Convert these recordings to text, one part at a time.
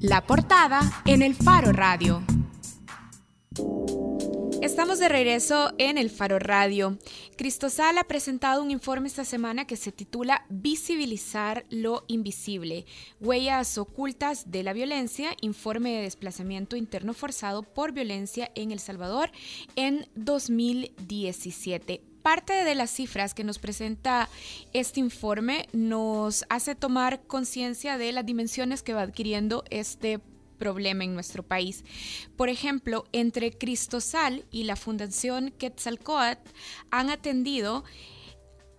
La portada en el Faro Radio. Estamos de regreso en el Faro Radio. Cristosal ha presentado un informe esta semana que se titula Visibilizar lo invisible, huellas ocultas de la violencia, informe de desplazamiento interno forzado por violencia en El Salvador en 2017 parte de las cifras que nos presenta este informe nos hace tomar conciencia de las dimensiones que va adquiriendo este problema en nuestro país. Por ejemplo, entre Cristosal y la Fundación Quetzalcoatl han atendido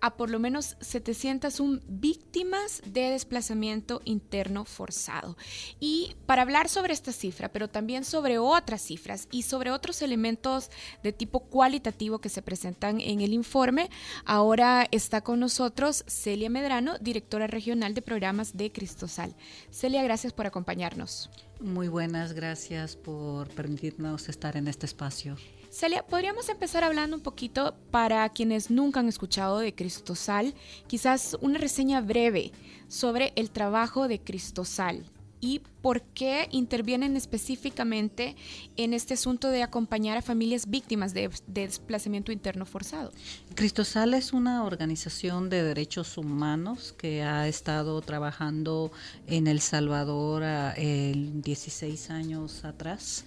a por lo menos 701 víctimas de desplazamiento interno forzado. Y para hablar sobre esta cifra, pero también sobre otras cifras y sobre otros elementos de tipo cualitativo que se presentan en el informe, ahora está con nosotros Celia Medrano, directora regional de programas de Cristosal. Celia, gracias por acompañarnos. Muy buenas, gracias por permitirnos estar en este espacio. Celia, podríamos empezar hablando un poquito para quienes nunca han escuchado de Cristosal, quizás una reseña breve sobre el trabajo de Cristosal y por qué intervienen específicamente en este asunto de acompañar a familias víctimas de, desplazamiento interno forzado. Cristosal es una organización de derechos humanos que ha estado trabajando en El Salvador el 16 años atrás.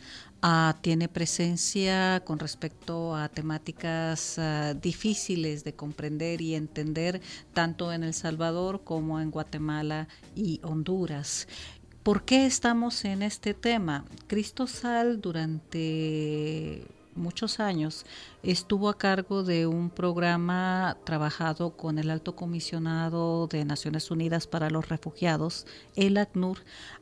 Tiene presencia con respecto a temáticas ah, difíciles de comprender y entender tanto en El Salvador como en Guatemala y Honduras. ¿Por qué estamos en este tema? Cristo Sal durante muchos años estuvo a cargo de un programa trabajado con el alto comisionado de Naciones Unidas para los Refugiados, el ACNUR,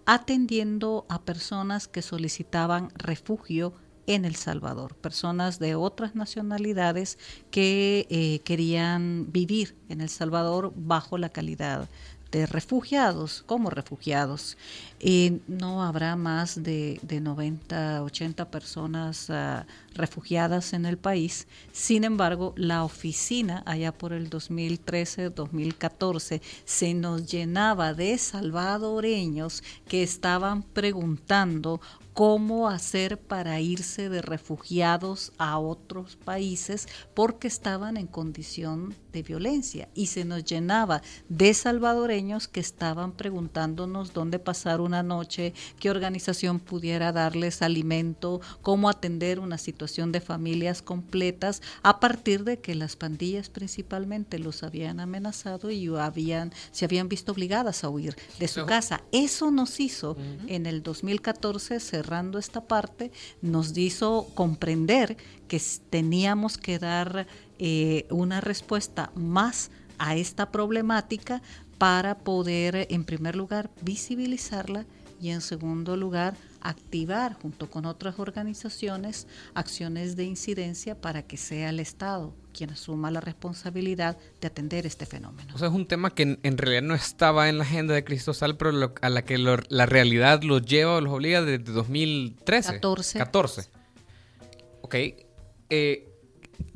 atendiendo a personas que solicitaban refugio en El Salvador, personas de otras nacionalidades que eh, querían vivir en El Salvador bajo la calidad de refugiados, como refugiados. Y no habrá más de, de 90, 80 personas ah, refugiadas en el país. Sin embargo, la oficina allá por el 2013, 2014 se nos llenaba de salvadoreños que estaban preguntando cómo hacer para irse de refugiados a otros países porque estaban en condición de violencia. Y se nos llenaba de salvadoreños que estaban preguntándonos dónde pasar una noche, qué organización pudiera darles alimento, cómo atender una situación de familias completas a partir de que las pandillas principalmente los habían amenazado y habían se habían visto obligadas a huir de su casa. Eso nos hizo en el 2014 cerrando esta parte nos hizo comprender que teníamos que dar eh, una respuesta más a esta problemática para poder, en primer lugar, visibilizarla y en segundo lugar, activar junto con otras organizaciones acciones de incidencia para que sea el Estado quien asuma la responsabilidad de atender este fenómeno. O sea, es un tema que en, realidad no estaba en la agenda de Cristosal, pero a la que la realidad los lleva o los obliga desde 2013. 14. 14. Ok. Eh,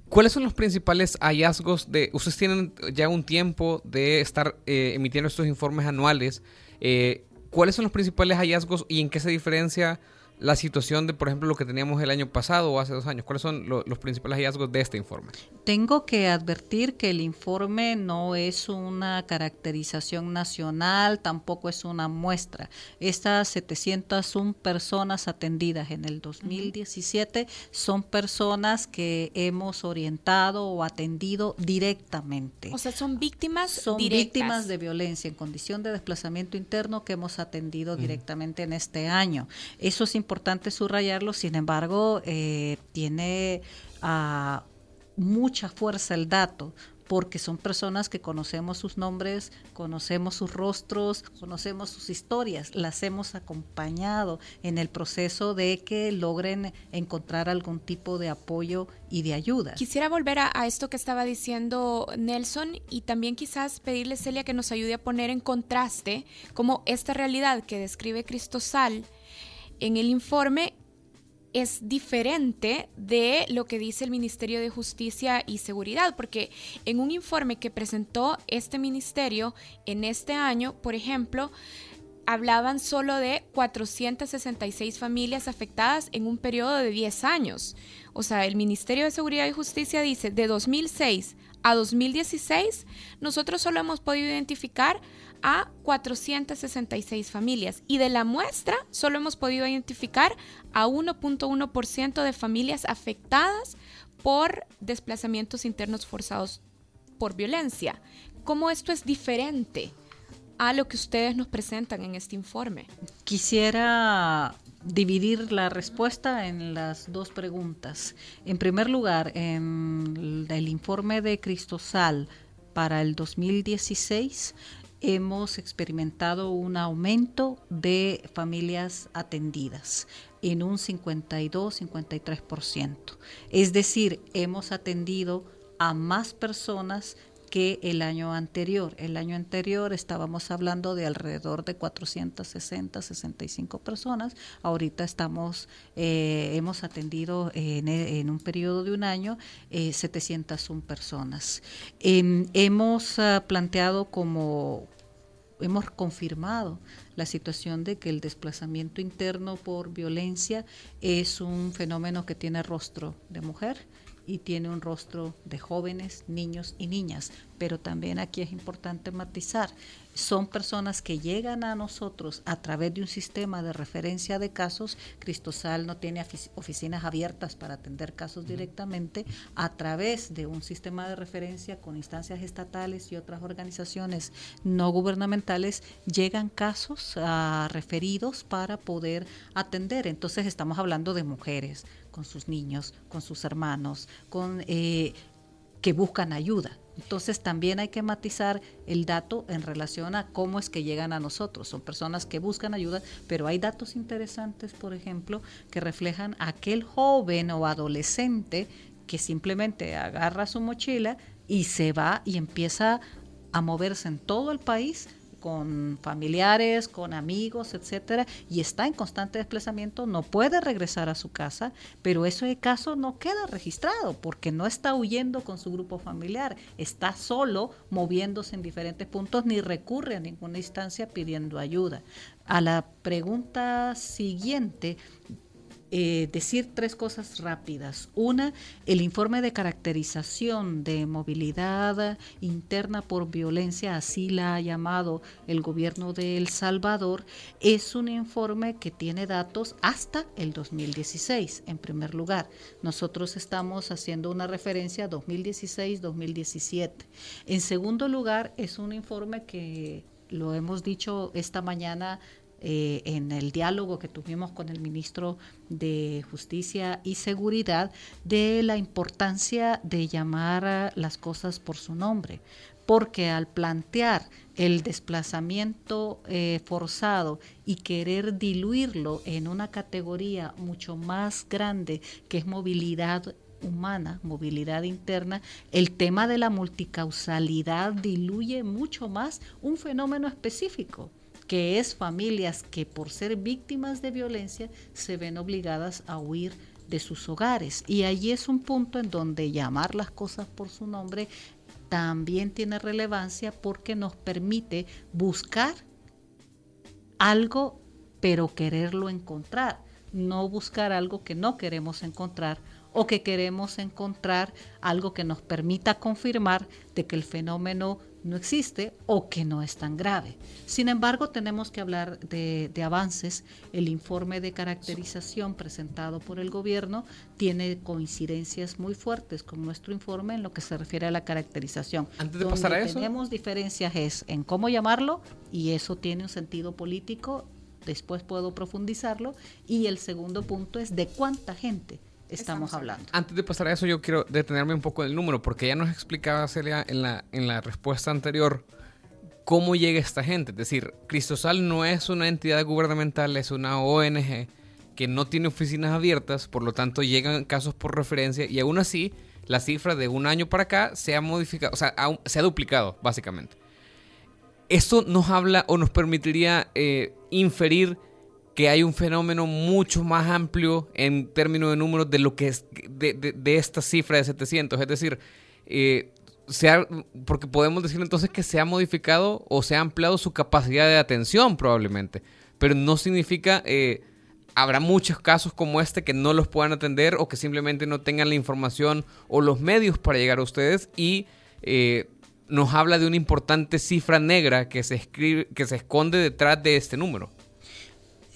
¿Cuáles son los principales hallazgos de... Ustedes tienen ya un tiempo de estar eh, emitiendo estos informes anuales. Eh, ¿Cuáles son los principales hallazgos y en qué se diferencia la situación de, por ejemplo, lo que teníamos el año pasado o hace dos años? ¿Cuáles son los principales hallazgos de este informe? Tengo que advertir que el informe no es una caracterización nacional, tampoco es una muestra. Estas 701 personas atendidas en el 2017 son personas que hemos orientado o atendido directamente. O sea, son víctimas Son víctimas de violencia en condición de desplazamiento interno que hemos atendido directamente en este año. Eso es importante subrayarlo, sin embargo, eh, tiene ah, mucha fuerza el dato porque son personas que conocemos sus nombres, conocemos sus rostros, conocemos sus historias, las hemos acompañado en el proceso de que logren encontrar algún tipo de apoyo y de ayuda. Quisiera volver a, esto que estaba diciendo Nelson y también quizás pedirle, Celia, que nos ayude a poner en contraste cómo esta realidad que describe Cristosal en el informe es diferente de lo que dice el Ministerio de Justicia y Seguridad, porque en un informe que presentó este ministerio en este año, por ejemplo, hablaban solo de 466 familias afectadas en un periodo de 10 años. O sea, el Ministerio de Seguridad y Justicia dice, de 2006 a 2016, nosotros solo hemos podido identificar a 466 familias y de la muestra solo hemos podido identificar a 1.1% de familias afectadas por desplazamientos internos forzados por violencia. ¿Cómo esto es diferente a lo que ustedes nos presentan en este informe? Quisiera dividir la respuesta en las dos preguntas. En primer lugar, en el informe de Cristosal para el 2016 hemos experimentado un aumento de familias atendidas en un 52-53%. Es decir, hemos atendido a más personas que el año anterior. El año anterior estábamos hablando de alrededor de 460, 65 personas. Ahorita estamos, eh, hemos atendido en, un periodo de un año eh, 701 personas. Em, hemos ah, planteado como hemos confirmado la situación de que el desplazamiento interno por violencia es un fenómeno que tiene rostro de mujer y tiene un rostro de jóvenes, niños y niñas. Pero también aquí es importante matizar, son personas que llegan a nosotros a través de un sistema de referencia de casos. Cristosal no tiene oficinas abiertas para atender casos directamente. A través de un sistema de referencia con instancias estatales y otras organizaciones no gubernamentales, llegan casos ah, referidos para poder atender. Entonces estamos hablando de mujeres, con sus niños, con sus hermanos, con eh, que buscan ayuda. Entonces también hay que matizar el dato en relación a cómo es que llegan a nosotros. Son personas que buscan ayuda, pero hay datos interesantes, por ejemplo, que reflejan a aquel joven o adolescente que simplemente agarra su mochila y se va y empieza a moverse en todo el país con familiares, con amigos, etcétera, y está en constante desplazamiento, no puede regresar a su casa, pero ese caso no queda registrado porque no está huyendo con su grupo familiar, está solo moviéndose en diferentes puntos ni recurre a ninguna instancia pidiendo ayuda. A la pregunta siguiente, eh, decir tres cosas rápidas. Una, el informe de caracterización de movilidad interna por violencia, así la ha llamado el gobierno de El Salvador, es un informe que tiene datos hasta el 2016, en primer lugar. Nosotros estamos haciendo una referencia a 2016-2017. En segundo lugar, es un informe que lo hemos dicho esta mañana eh, en el diálogo que tuvimos con el ministro de Justicia y Seguridad de la importancia de llamar las cosas por su nombre, porque al plantear el desplazamiento eh, forzado y querer diluirlo en una categoría mucho más grande que es movilidad humana, movilidad interna, el tema de la multicausalidad diluye mucho más un fenómeno específico que es familias que por ser víctimas de violencia se ven obligadas a huir de sus hogares. Y allí es un punto en donde llamar las cosas por su nombre también tiene relevancia porque nos permite buscar algo pero quererlo encontrar, no buscar algo que no queremos encontrar o que queremos encontrar algo que nos permita confirmar de que el fenómeno no existe o que no es tan grave. Sin embargo, tenemos que hablar de, avances. El informe de caracterización presentado por el gobierno tiene coincidencias muy fuertes con nuestro informe en lo que se refiere a la caracterización. Antes de pasar a eso. Tenemos diferencias es en cómo llamarlo y eso tiene un sentido político. Después puedo profundizarlo. Y el segundo punto es de cuánta gente estamos, hablando. Antes de pasar a eso, yo quiero detenerme un poco en el número, porque ya nos explicaba Celia en la, en la respuesta anterior cómo llega esta gente. Es decir, Cristosal no es una entidad gubernamental, es una ONG que no tiene oficinas abiertas, por lo tanto llegan casos por referencia y aún así la cifra de un año para acá se ha modificado, o sea, se ha duplicado básicamente. Esto nos habla o nos permitiría eh, inferir que hay un fenómeno mucho más amplio en términos de números de lo que es de, esta cifra de 700. Es decir, eh, porque podemos decir entonces que se ha modificado o se ha ampliado su capacidad de atención probablemente, pero no significa... Eh, habrá muchos casos como este que no los puedan atender o que simplemente no tengan la información o los medios para llegar a ustedes y eh, nos habla de una importante cifra negra que se, escribe, que se esconde detrás de este número.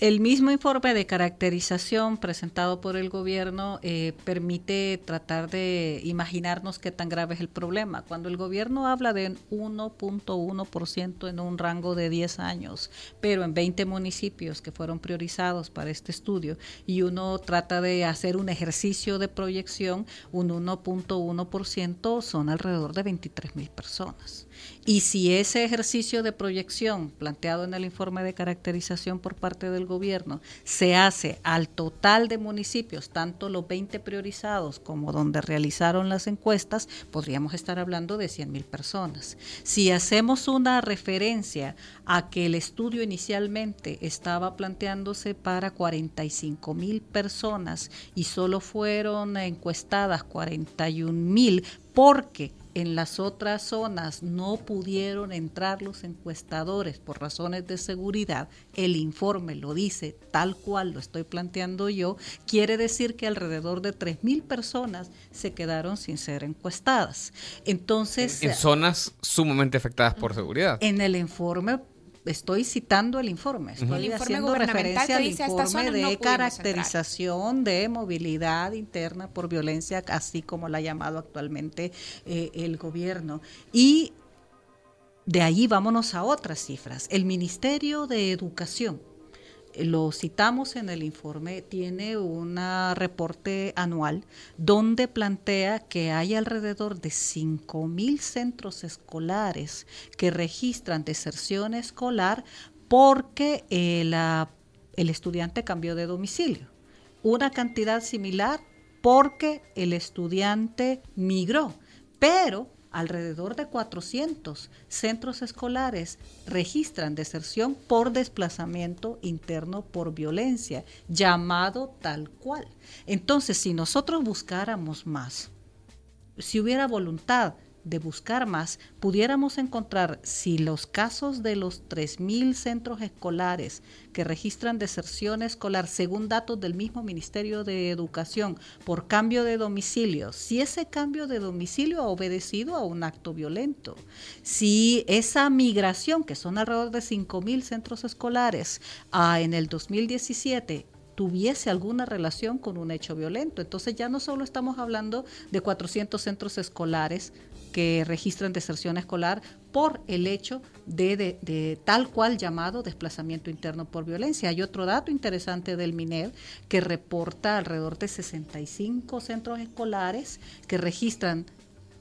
El mismo informe de caracterización presentado por el gobierno eh, permite tratar de imaginarnos qué tan grave es el problema. Cuando el gobierno habla de 1.1% en un rango de 10 años, pero en 20 municipios que fueron priorizados para este estudio, y uno trata de hacer un ejercicio de proyección, un 1.1% son alrededor de 23 mil personas. Y si ese ejercicio de proyección planteado en el informe de caracterización por parte del gobierno se hace al total de municipios, tanto los 20 priorizados como donde realizaron las encuestas, podríamos estar hablando de 100 mil personas. Si hacemos una referencia a que el estudio inicialmente estaba planteándose para 45 mil personas y solo fueron encuestadas 41 mil porque en las otras zonas no pudieron entrar los encuestadores por razones de seguridad, el informe lo dice tal cual lo estoy planteando yo, quiere decir que alrededor de 3.000 personas se quedaron sin ser encuestadas. Entonces... En, zonas sumamente afectadas por seguridad. En el informe estoy citando el informe, estoy haciendo referencia al informe de caracterización de movilidad interna por violencia, así como la ha llamado actualmente eh, el gobierno. Y de ahí vámonos a otras cifras. El Ministerio de Educación lo citamos en el informe, tiene un reporte anual donde plantea que hay alrededor de 5.000 centros escolares que registran deserción escolar porque el, el estudiante cambió de domicilio. Una cantidad similar porque el estudiante migró, pero alrededor de 400 centros escolares registran deserción por desplazamiento interno por violencia, llamado tal cual. Entonces, si nosotros buscáramos más, si hubiera voluntad de buscar más, pudiéramos encontrar si los casos de los 3.000 centros escolares que registran deserción escolar, según datos del mismo Ministerio de Educación, por cambio de domicilio, si ese cambio de domicilio ha obedecido a un acto violento, si esa migración, que son alrededor de 5.000 centros escolares, a, en el 2017 tuviese alguna relación con un hecho violento. Entonces ya no solo estamos hablando de 400 centros escolares que registran deserción escolar por el hecho de, tal cual llamado desplazamiento interno por violencia. Hay otro dato interesante del MINER que reporta alrededor de 65 centros escolares que registran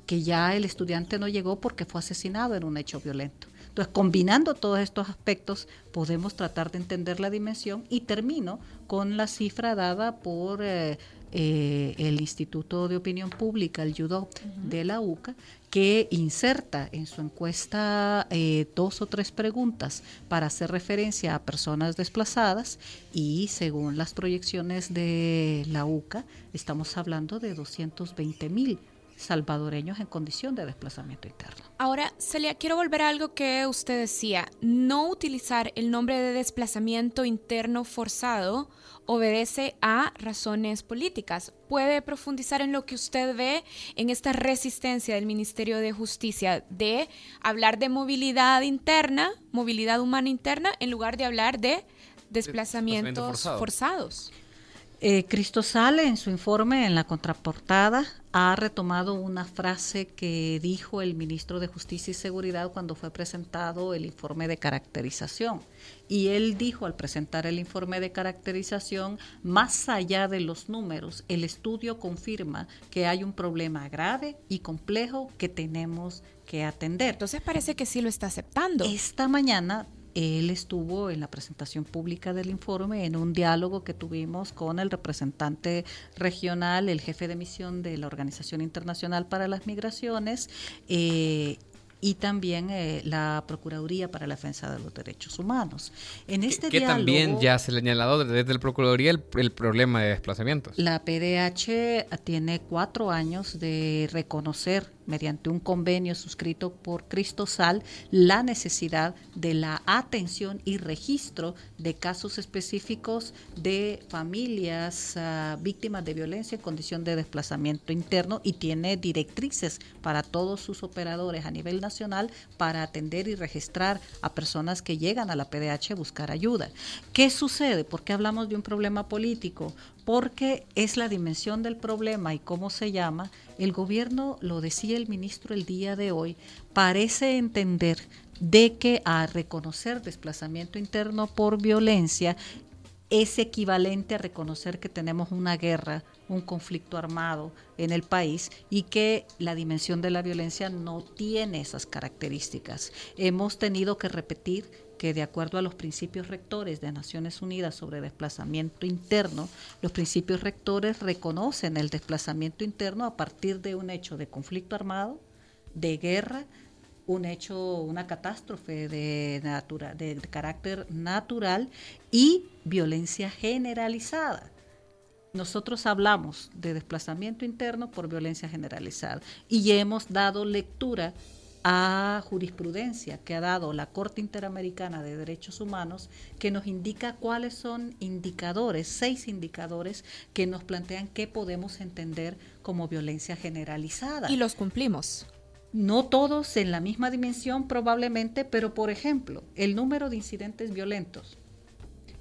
que ya el estudiante no llegó porque fue asesinado en un hecho violento. Entonces, combinando todos estos aspectos, podemos tratar de entender la dimensión y termino con la cifra dada por eh, eh, el Instituto de Opinión Pública, el YUDO de la UCA, que inserta en su encuesta eh, dos o tres preguntas para hacer referencia a personas desplazadas y según las proyecciones de la UCA estamos hablando de 220 mil salvadoreños en condición de desplazamiento interno. Ahora, Celia, quiero volver a algo que usted decía, no utilizar el nombre de desplazamiento interno forzado obedece a razones políticas. ¿Puede profundizar en lo que usted ve en esta resistencia del Ministerio de Justicia de hablar de movilidad interna, movilidad humana interna, en lugar de hablar de desplazamientos forzados? Eh, Cristo Sale en su informe en la contraportada ha retomado una frase que dijo el ministro de Justicia y Seguridad cuando fue presentado el informe de caracterización. Y él dijo al presentar el informe de caracterización, más allá de los números, el estudio confirma que hay un problema grave y complejo que tenemos que atender. Entonces parece que sí lo está aceptando. Esta mañana él estuvo en la presentación pública del informe, en un diálogo que tuvimos con el representante regional, el jefe de misión de la Organización Internacional para las Migraciones. Eh, y también eh, la Procuraduría para la Defensa de los Derechos Humanos. En este que, también ya se ha señalado desde la Procuraduría el, el, problema de desplazamientos. La PDH tiene cuatro años de reconocer mediante un convenio suscrito por Cristosal, la necesidad de la atención y registro de casos específicos de familias ah, víctimas de violencia en condición de desplazamiento interno y tiene directrices para todos sus operadores a nivel nacional para atender y registrar a personas que llegan a la PDH a buscar ayuda. ¿Qué sucede? ¿Por qué hablamos de un problema político? Porque es la dimensión del problema y cómo se llama. El gobierno, lo decía el ministro el día de hoy, parece entender de que a reconocer desplazamiento interno por violencia es equivalente a reconocer que tenemos una guerra, un conflicto armado en el país y que la dimensión de la violencia no tiene esas características. Hemos tenido que repetir que de acuerdo a los principios rectores de Naciones Unidas sobre desplazamiento interno, los principios rectores reconocen el desplazamiento interno a partir de un hecho de conflicto armado, de guerra, un hecho, una catástrofe de, de carácter natural y violencia generalizada. Nosotros hablamos de desplazamiento interno por violencia generalizada y hemos dado lectura a jurisprudencia que ha dado la Corte Interamericana de Derechos Humanos que nos indica cuáles son indicadores, seis indicadores que nos plantean qué podemos entender como violencia generalizada. Y los cumplimos. No todos en la misma dimensión probablemente, pero por ejemplo, el número de incidentes violentos.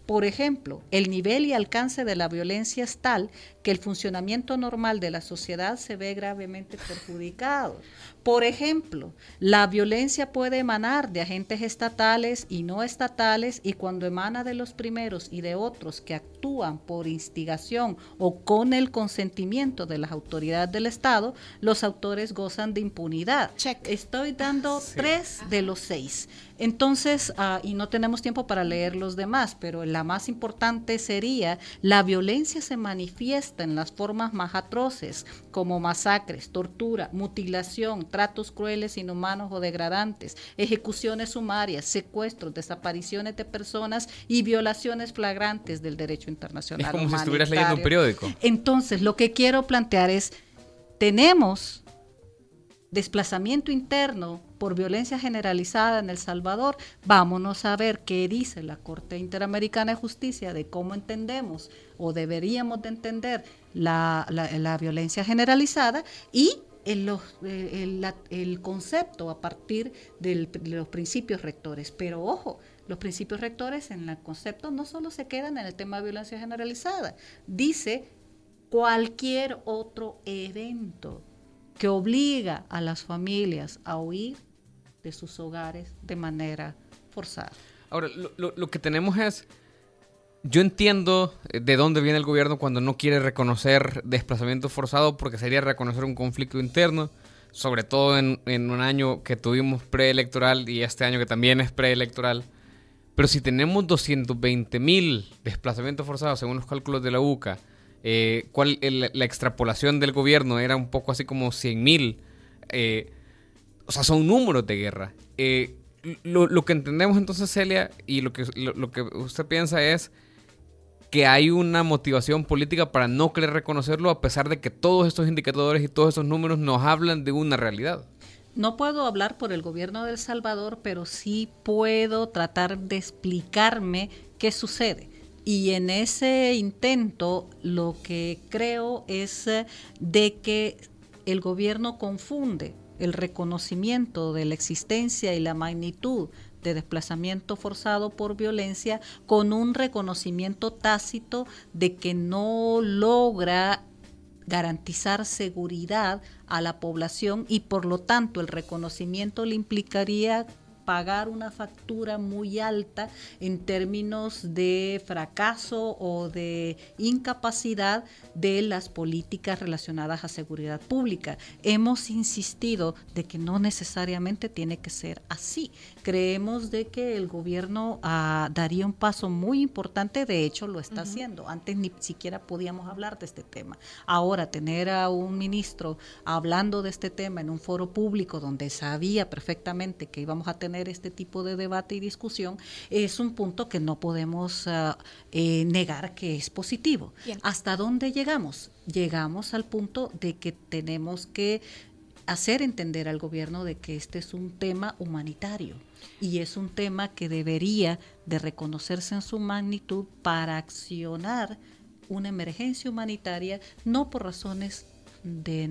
Por ejemplo, el nivel y alcance de la violencia es tal que el funcionamiento normal de la sociedad se ve gravemente perjudicado. Por ejemplo, la violencia puede emanar de agentes estatales y no estatales y cuando emana de los primeros y de otros que actúan por instigación o con el consentimiento de las autoridades del Estado, los autores gozan de impunidad. Estoy dando tres de los seis. Entonces, ah, y no tenemos tiempo para leer los demás, pero la más importante sería la violencia se manifiesta en las formas más atroces, como masacres, tortura, mutilación, tratos crueles, inhumanos o degradantes, ejecuciones sumarias, secuestros, desapariciones de personas y violaciones flagrantes del derecho internacional. Es como si estuvieras leyendo un periódico. Entonces, lo que quiero plantear es, tenemos desplazamiento interno por violencia generalizada en El Salvador, vámonos a ver qué dice la Corte Interamericana de Justicia de cómo entendemos o deberíamos de entender la, la, violencia generalizada y el, el, concepto a partir de los principios rectores. Pero ojo, los principios rectores en el concepto no solo se quedan en el tema de violencia generalizada, dice cualquier otro evento que obliga a las familias a huir de sus hogares de manera forzada. Ahora, lo, que tenemos es, yo entiendo eh, de dónde viene el gobierno cuando no quiere reconocer desplazamiento forzado porque sería reconocer un conflicto interno, sobre todo en, en un año que tuvimos preelectoral y este año que también es preelectoral. Pero si tenemos 220 mil desplazamientos forzados según los cálculos de la UCA, eh, cuál, la extrapolación del gobierno era un poco así como 100 mil. Eh, o sea, son números de guerra. Eh, lo, que entendemos entonces, Celia, y lo que, lo, que usted piensa es que hay una motivación política para no querer reconocerlo a pesar de que todos estos indicadores y todos estos números nos hablan de una realidad. No puedo hablar por el gobierno de El Salvador, pero sí puedo tratar de explicarme qué sucede. Y en ese intento lo que creo es eh, de que el gobierno confunde el reconocimiento de la existencia y la magnitud de desplazamiento forzado por violencia con un reconocimiento tácito de que no logra garantizar seguridad a la población y por lo tanto el reconocimiento le implicaría pagar una factura muy alta en términos de fracaso o de incapacidad de las políticas relacionadas a seguridad pública. Hemos insistido de que no necesariamente tiene que ser así. Creemos de que el gobierno ah, daría un paso muy importante, de hecho lo está haciendo. Antes ni siquiera podíamos hablar de este tema. Ahora tener a un ministro hablando de este tema en un foro público donde sabía perfectamente que íbamos a tener este tipo de debate y discusión, es un punto que no podemos ah, eh, negar que es positivo. ¿Hasta dónde llegamos? Llegamos al punto de que tenemos que hacer entender al gobierno de que este es un tema humanitario y es un tema que debería de reconocerse en su magnitud para accionar una emergencia humanitaria no por razones de,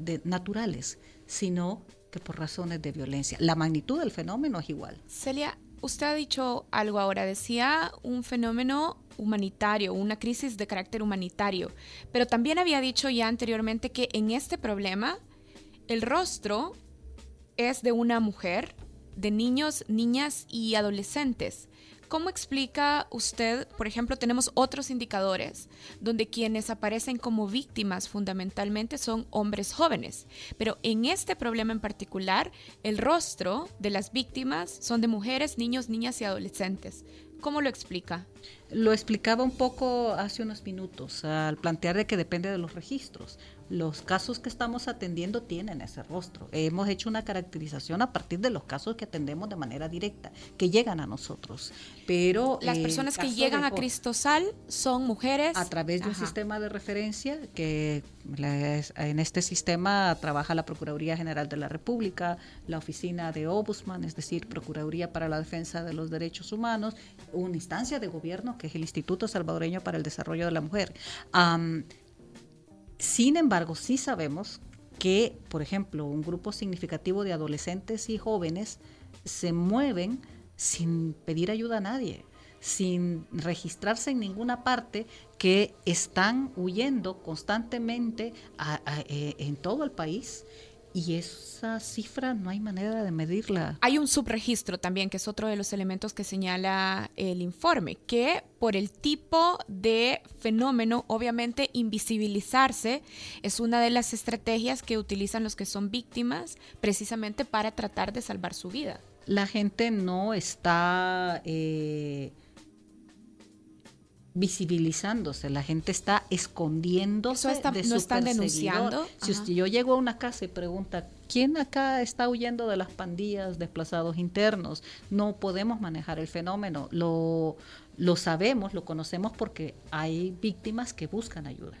de naturales, sino que por razones de violencia. La magnitud del fenómeno es igual. Celia, usted ha dicho algo ahora, decía un fenómeno humanitario, una crisis de carácter humanitario, pero también había dicho ya anteriormente que en este problema el rostro es de una mujer, de niños, niñas y adolescentes. ¿Cómo explica usted, por ejemplo, tenemos otros indicadores donde quienes aparecen como víctimas fundamentalmente son hombres jóvenes, pero en este problema en particular, el rostro de las víctimas son de mujeres, niños, niñas y adolescentes. ¿Cómo lo explica? Lo explicaba un poco hace unos minutos al plantear de que depende de los registros los casos que estamos atendiendo tienen ese rostro. Hemos hecho una caracterización a partir de los casos que atendemos de manera directa, que llegan a nosotros. Pero las eh, personas que llegan a Cristosal son mujeres a través de un sistema de referencia que en este sistema trabaja la Procuraduría General de la República, la Oficina de Ombudsman, es decir, Procuraduría para la Defensa de los Derechos Humanos, una instancia de gobierno que es el Instituto Salvadoreño para el Desarrollo de la Mujer. Sin embargo, sí sabemos que, por ejemplo, un grupo significativo de adolescentes y jóvenes se mueven sin pedir ayuda a nadie, sin registrarse en ninguna parte, que están huyendo constantemente eh, en todo el país y esa cifra no hay manera de medirla. Hay un subregistro también, que es otro de los elementos que señala el informe, que por el tipo de fenómeno, obviamente invisibilizarse es una de las estrategias que utilizan los que son víctimas precisamente para tratar de salvar su vida. La gente no está... Eh, visibilizándose, la gente está escondiéndose está, de no están denunciando. Si usted, yo llego a una casa y pregunta, ¿quién acá está huyendo de las pandillas, desplazados internos? No podemos manejar el fenómeno, lo, lo sabemos, lo conocemos porque hay víctimas que buscan ayuda.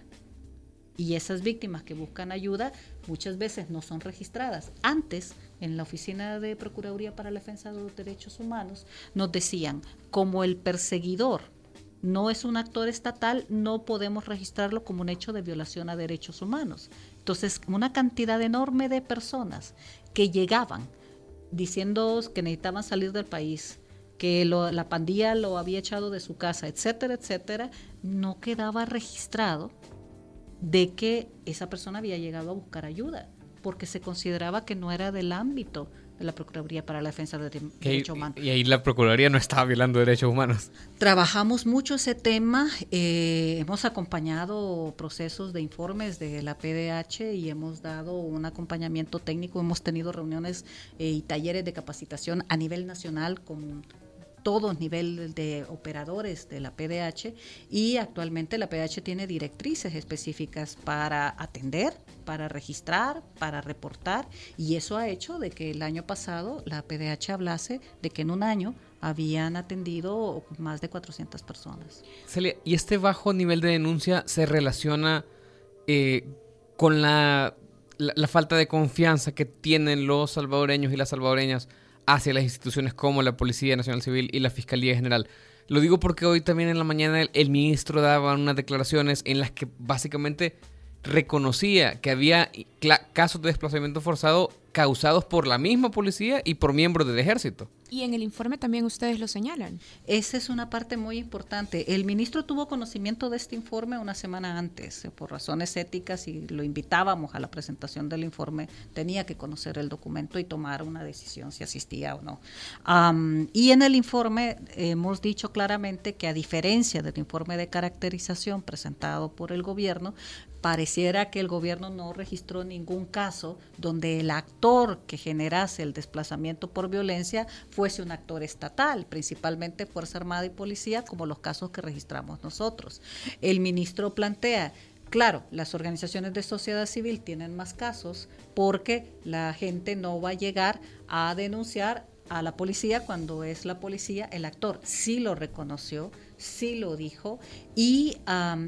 Y esas víctimas que buscan ayuda muchas veces no son registradas. Antes, en la Oficina de Procuraduría para la Defensa de los Derechos Humanos, nos decían, como el perseguidor no es un actor estatal, no podemos registrarlo como un hecho de violación a derechos humanos. Entonces, una cantidad enorme de personas que llegaban diciendo que necesitaban salir del país, que la pandilla lo había echado de su casa, etcétera, etcétera, no quedaba registrado de que esa persona había llegado a buscar ayuda, porque se consideraba que no era del ámbito la Procuraduría para la Defensa de Derechos Humanos. Y ahí la Procuraduría no estaba violando derechos humanos. Trabajamos mucho ese tema, eh, hemos acompañado procesos de informes de la PDH y hemos dado un acompañamiento técnico, hemos tenido reuniones eh, y talleres de capacitación a nivel nacional con todos niveles de operadores de la PDH y actualmente la PDH tiene directrices específicas para atender, para registrar, para reportar y eso ha hecho de que el año pasado la PDH hablase de que en un año habían atendido más de 400 personas. Celia, ¿y este bajo nivel de denuncia se relaciona eh, con la, la falta de confianza que tienen los salvadoreños y las salvadoreñas hacia las instituciones como la Policía Nacional Civil y la Fiscalía General. Lo digo porque hoy también en la mañana el, ministro daba unas declaraciones en las que básicamente reconocía que había casos de desplazamiento forzado causados por la misma policía y por miembros del ejército. Y en el informe también ustedes lo señalan. Esa es una parte muy importante. El ministro tuvo conocimiento de este informe una semana antes, eh, por razones éticas, y lo invitábamos a la presentación del informe, tenía que conocer el documento y tomar una decisión si asistía o no. y en el informe hemos dicho claramente que a diferencia del informe de caracterización presentado por el gobierno, pareciera que el gobierno no registró ningún caso donde el actor que generase el desplazamiento por violencia fuese un actor estatal, principalmente Fuerza Armada y Policía, como los casos que registramos nosotros. El ministro plantea, Claro, las organizaciones de sociedad civil tienen más casos porque la gente no va a llegar a denunciar a la policía cuando es la policía el actor. Sí lo reconoció, sí lo dijo y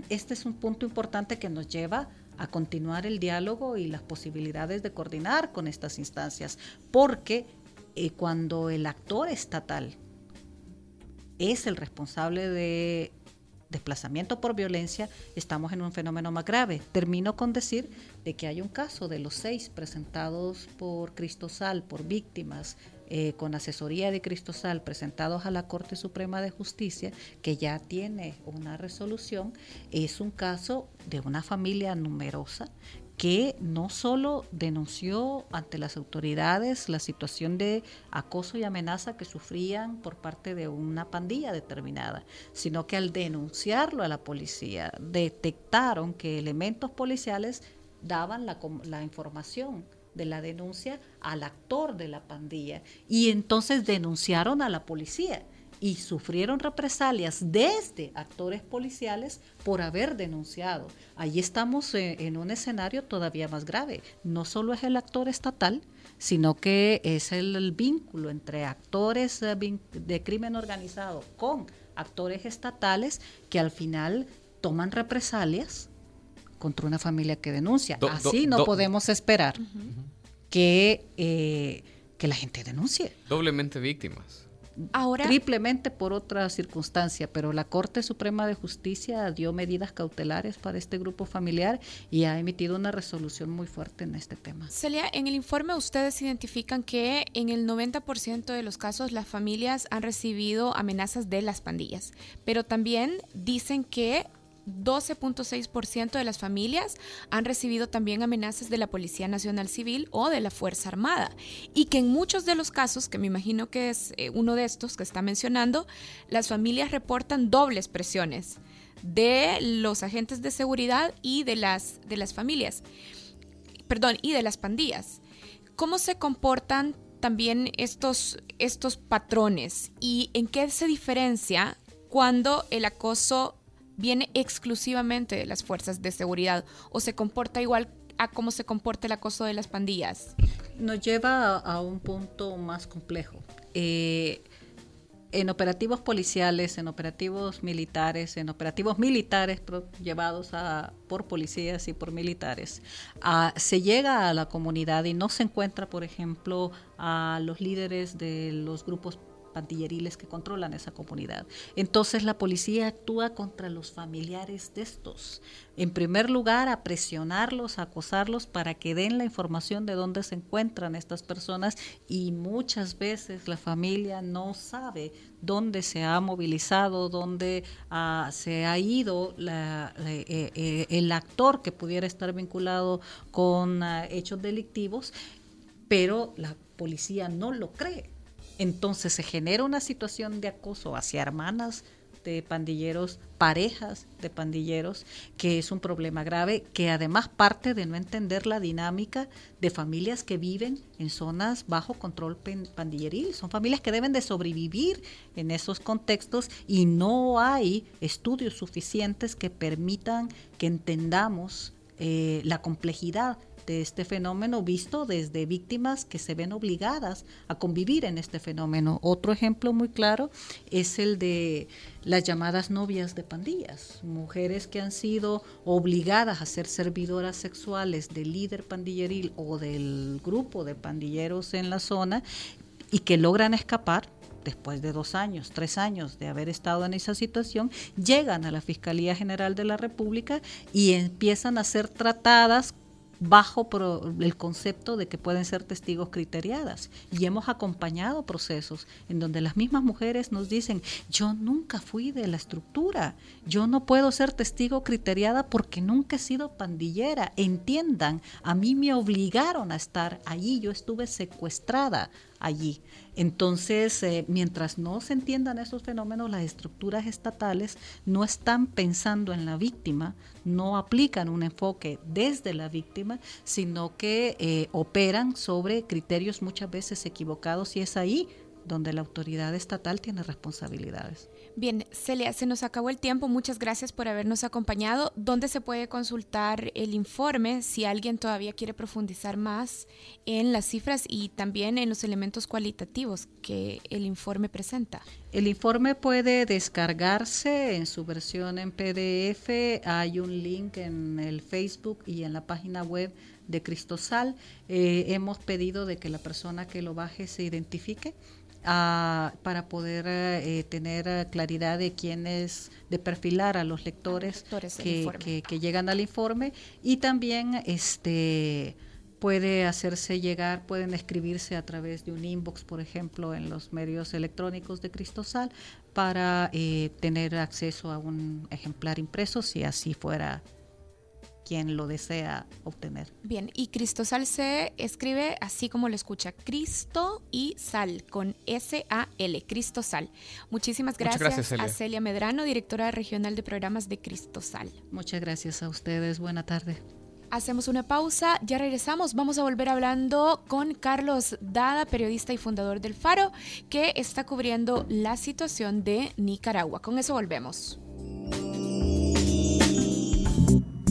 este es un punto importante que nos lleva a continuar el diálogo y las posibilidades de coordinar con estas instancias, porque eh, cuando el actor estatal es el responsable de desplazamiento por violencia, estamos en un fenómeno más grave. Termino con decir de que hay un caso de los seis presentados por Cristosal, por víctimas, eh, con asesoría de Cristosal, presentados a la Corte Suprema de Justicia, que ya tiene una resolución, es un caso de una familia numerosa que no solo denunció ante las autoridades la situación de acoso y amenaza que sufrían por parte de una pandilla determinada, sino que al denunciarlo a la policía detectaron que elementos policiales daban la, la información de la denuncia al actor de la pandilla y entonces denunciaron a la policía y sufrieron represalias desde actores policiales por haber denunciado. Allí estamos eh, en un escenario todavía más grave. No solo es el actor estatal, sino que es el, vínculo entre actores eh, de crimen organizado con actores estatales que al final toman represalias contra una familia que denuncia. Así no podemos esperar que, eh, que la gente denuncie. Doblemente víctimas. Ahora, triplemente por otra circunstancia, pero la Corte Suprema de Justicia dio medidas cautelares para este grupo familiar y ha emitido una resolución muy fuerte en este tema. Celia, en el informe ustedes identifican que en el 90% de los casos las familias han recibido amenazas de las pandillas, pero también dicen que 12.6% de las familias han recibido también amenazas de la Policía Nacional Civil o de la Fuerza Armada. Y que en muchos de los casos, que me imagino que es eh, uno de estos que está mencionando, las familias reportan dobles presiones de los agentes de seguridad y de las, de las familias. Perdón, y de las pandillas. ¿Cómo se comportan también estos, estos patrones y en qué se diferencia cuando el acoso viene exclusivamente de las fuerzas de seguridad o se comporta igual a cómo se comporta el acoso de las pandillas? Nos lleva a, un punto más complejo. Eh, en operativos policiales, en operativos militares, en operativos militares llevados a, por policías y por militares, se llega a la comunidad y no se encuentra, por ejemplo, a los líderes de los grupos pandilleriles que controlan esa comunidad. Entonces la policía actúa contra los familiares de estos. En primer lugar, a presionarlos, a acosarlos para que den la información de dónde se encuentran estas personas y muchas veces la familia no sabe dónde se ha movilizado, dónde ah, se ha ido eh, eh, el actor que pudiera estar vinculado con ah, hechos delictivos, pero la policía no lo cree entonces se genera una situación de acoso hacia hermanas de pandilleros, parejas de pandilleros, que es un problema grave, que además parte de no entender la dinámica de familias que viven en zonas bajo control pandilleril. Son familias que deben de sobrevivir en esos contextos y no hay estudios suficientes que permitan que entendamos eh, la complejidad de este fenómeno visto desde víctimas que se ven obligadas a convivir en este fenómeno. Otro ejemplo muy claro es el de las llamadas novias de pandillas, mujeres que han sido obligadas a ser servidoras sexuales del líder pandilleril o del grupo de pandilleros en la zona y que logran escapar después de dos años, tres años de haber estado en esa situación, llegan a la Fiscalía General de la República y empiezan a ser tratadas bajo el concepto de que pueden ser testigos criteriadas. Y hemos acompañado procesos en donde las mismas mujeres nos dicen, yo nunca fui de la estructura, yo no puedo ser testigo criteriada porque nunca he sido pandillera. Entiendan, a mí me obligaron a estar allí, yo estuve secuestrada allí. Entonces, eh, mientras no se entiendan esos fenómenos, las estructuras estatales no están pensando en la víctima, no aplican un enfoque desde la víctima, sino que eh, operan sobre criterios muchas veces equivocados y es ahí donde la autoridad estatal tiene responsabilidades. Bien, Celia, se nos acabó el tiempo. Muchas gracias por habernos acompañado. ¿Dónde se puede consultar el informe si alguien todavía quiere profundizar más en las cifras y también en los elementos cualitativos que el informe presenta? El informe puede descargarse en su versión en PDF. Hay un link en el Facebook y en la página web de Cristosal. Eh, hemos pedido de que la persona que lo baje se identifique para poder eh, tener claridad de quién es, de perfilar a los lectores, que, que, llegan al informe. Y también este puede hacerse llegar, pueden escribirse a través de un inbox, por ejemplo, en los medios electrónicos de Cristosal para eh, tener acceso a un ejemplar impreso si así fuera quien lo desea obtener. Bien, y Cristosal se escribe así como lo escucha, Cristo y Sal, con S-A-L, Cristosal. Muchísimas gracias, a Celia Medrano, directora regional de programas de Cristosal. Muchas gracias a ustedes, buena tarde. Hacemos una pausa, ya regresamos, vamos a volver hablando con Carlos Dada, periodista y fundador del Faro, que está cubriendo la situación de Nicaragua. Con eso volvemos.